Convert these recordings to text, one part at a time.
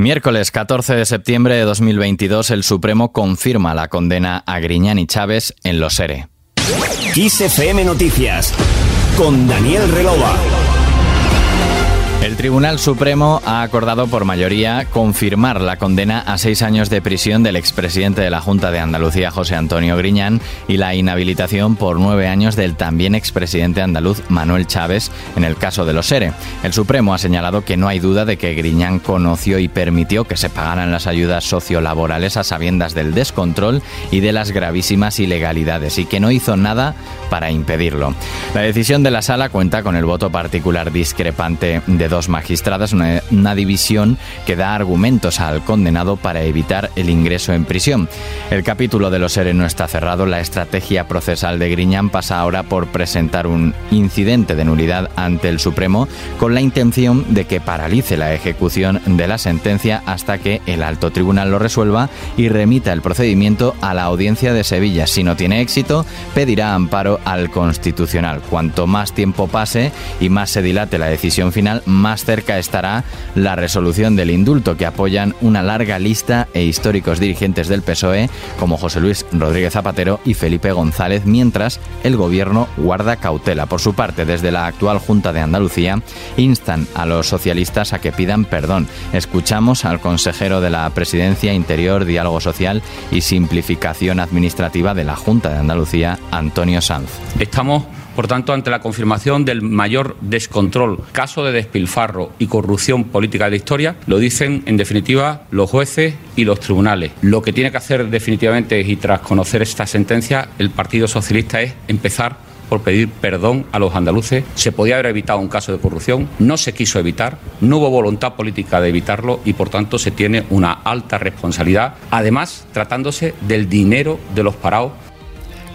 Miércoles 14 de septiembre de 2022, el Supremo confirma la condena a Griñán y Chávez en los ERE. Noticias con Daniel Relova. El Tribunal Supremo ha acordado por mayoría confirmar la condena a seis años de prisión del expresidente de la Junta de Andalucía, José Antonio Griñán, y la inhabilitación por nueve años del también expresidente andaluz, Manuel Chávez, en el caso de los ERE. El Supremo ha señalado que no hay duda de que Griñán conoció y permitió que se pagaran las ayudas sociolaborales a sabiendas del descontrol y de las gravísimas ilegalidades, y que no hizo nada para impedirlo. La decisión de la sala cuenta con el voto particular discrepante de dos magistradas, una, división que da argumentos al condenado para evitar el ingreso en prisión. El capítulo de los ERE no está cerrado, la estrategia procesal de Griñán pasa ahora por presentar un incidente de nulidad ante el Supremo con la intención de que paralice la ejecución de la sentencia hasta que el alto tribunal lo resuelva y remita el procedimiento a la audiencia de Sevilla. Si no tiene éxito, pedirá amparo al Constitucional. Cuanto más tiempo pase y más se dilate la decisión final, más cerca estará la resolución del indulto que apoyan una larga lista e históricos dirigentes del PSOE como José Luis Rodríguez Zapatero y Felipe González, mientras el gobierno guarda cautela. Por su parte, desde la actual Junta de Andalucía instan a los socialistas a que pidan perdón. Escuchamos al consejero de la Presidencia Interior, Diálogo Social y Simplificación Administrativa de la Junta de Andalucía, Antonio Sanz. Estamos por tanto, ante la confirmación del mayor descontrol, caso de despilfarro y corrupción política de la historia, lo dicen en definitiva los jueces y los tribunales. Lo que tiene que hacer definitivamente y tras conocer esta sentencia el Partido Socialista es empezar por pedir perdón a los andaluces. Se podía haber evitado un caso de corrupción, no se quiso evitar, no hubo voluntad política de evitarlo y por tanto se tiene una alta responsabilidad, además tratándose del dinero de los parados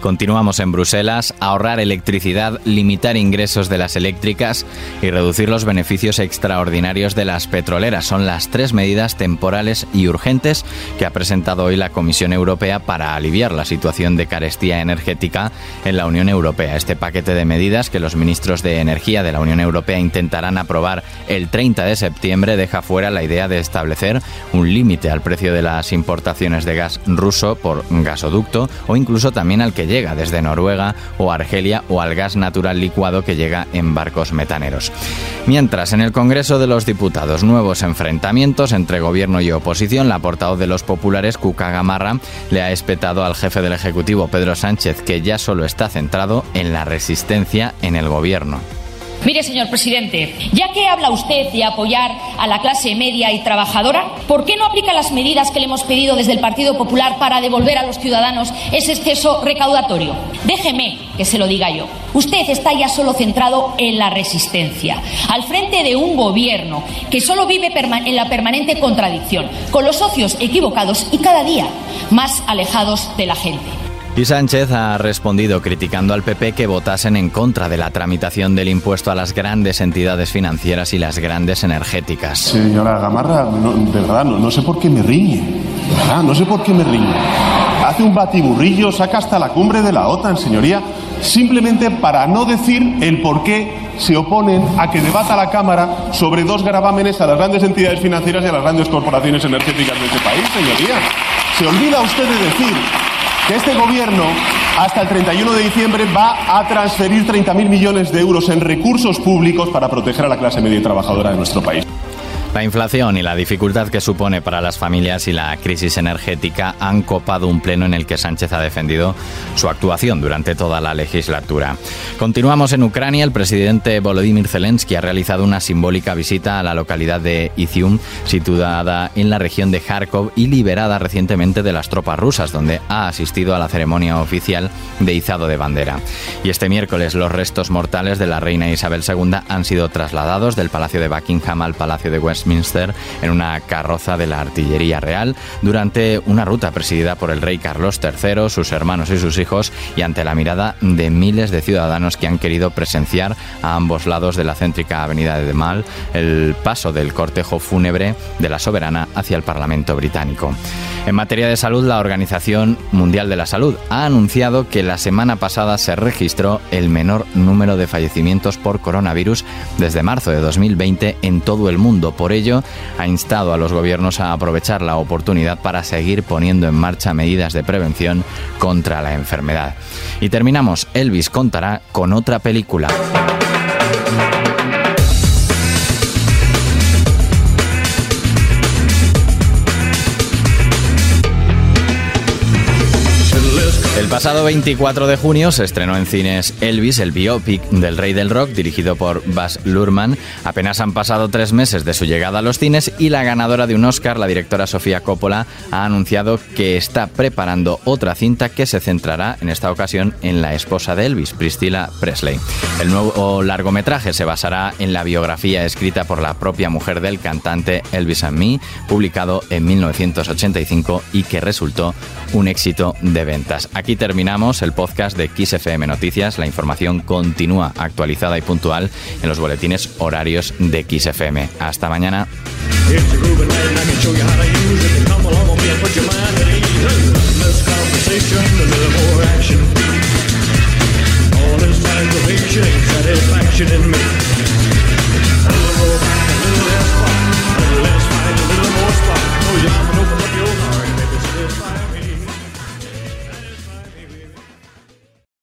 Continuamos en Bruselas, ahorrar electricidad, limitar ingresos de las eléctricas y reducir los beneficios extraordinarios de las petroleras. Son las tres medidas temporales y urgentes que ha presentado hoy la Comisión Europea para aliviar la situación de carestía energética en la Unión Europea. Este paquete de medidas que los ministros de Energía de la Unión Europea intentarán aprobar el 30 de septiembre deja fuera la idea de establecer un límite al precio de las importaciones de gas ruso por gasoducto o incluso también al que llega desde Noruega o Argelia o al gas natural licuado que llega en barcos metaneros. Mientras, en el Congreso de los Diputados, nuevos enfrentamientos entre gobierno y oposición, la portavoz de los populares, Cuca Gamarra, le ha espetado al jefe del Ejecutivo, Pedro Sánchez, que ya solo está centrado en la resistencia en el gobierno. Mire, señor presidente, ya que habla usted de apoyar a la clase media y trabajadora, ¿por qué no aplica las medidas que le hemos pedido desde el Partido Popular para devolver a los ciudadanos ese exceso recaudatorio? Déjeme que se lo diga yo. Usted está ya solo centrado en la resistencia, al frente de un gobierno que solo vive en la permanente contradicción, con los socios equivocados y cada día más alejados de la gente. Y Sánchez ha respondido criticando al PP que votasen en contra de la tramitación del impuesto a las grandes entidades financieras y las grandes energéticas. Señora Gamarra, de verdad, no, sé por qué me riñe. no sé por qué me riñe. Hace un batiburrillo, saca hasta la cumbre de la OTAN, señoría, simplemente para no decir el por qué se oponen a que debata la Cámara sobre dos gravámenes a las grandes entidades financieras y a las grandes corporaciones energéticas de este país, señoría. Se olvida usted de decir que este gobierno hasta el 31 de diciembre va a transferir 30.000 millones de euros en recursos públicos para proteger a la clase media trabajadora de nuestro país. La inflación y la dificultad que supone para las familias y la crisis energética han copado un pleno en el que Sánchez ha defendido su actuación durante toda la legislatura. Continuamos en Ucrania. El presidente Volodymyr Zelensky ha realizado una simbólica visita a la localidad de Izium, situada en la región de Kharkov y liberada recientemente de las tropas rusas, donde ha asistido a la ceremonia oficial de izado de bandera. Y este miércoles los restos mortales de la reina Isabel II han sido trasladados del Palacio de Buckingham al Palacio de Westminster Westminster en una carroza de la Artillería Real durante una ruta presidida por el rey Carlos III, sus hermanos y sus hijos y ante la mirada de miles de ciudadanos que han querido presenciar a ambos lados de la céntrica avenida de Mal el paso del cortejo fúnebre de la soberana hacia el Parlamento británico. En materia de salud, la Organización Mundial de la Salud ha anunciado que la semana pasada se registró el menor número de fallecimientos por coronavirus desde marzo de 2020 en todo el mundo. Por ello, ha instado a los gobiernos a aprovechar la oportunidad para seguir poniendo en marcha medidas de prevención contra la enfermedad. Y terminamos, Elvis contará con otra película. Pasado 24 de junio se estrenó en cines Elvis, el biopic del rey del rock, dirigido por Baz Luhrmann. Apenas han pasado tres meses de su llegada a los cines y la ganadora de un Oscar, la directora Sofía Coppola, ha anunciado que está preparando otra cinta que se centrará en esta ocasión en la esposa de Elvis, Priscilla Presley. El nuevo largometraje se basará en la biografía escrita por la propia mujer del cantante Elvis and Me, publicado en 1985 y que resultó un éxito de ventas. Aquí terminamos el podcast de XFM Noticias. La información continúa actualizada y puntual en los boletines horarios de XFM. Hasta mañana.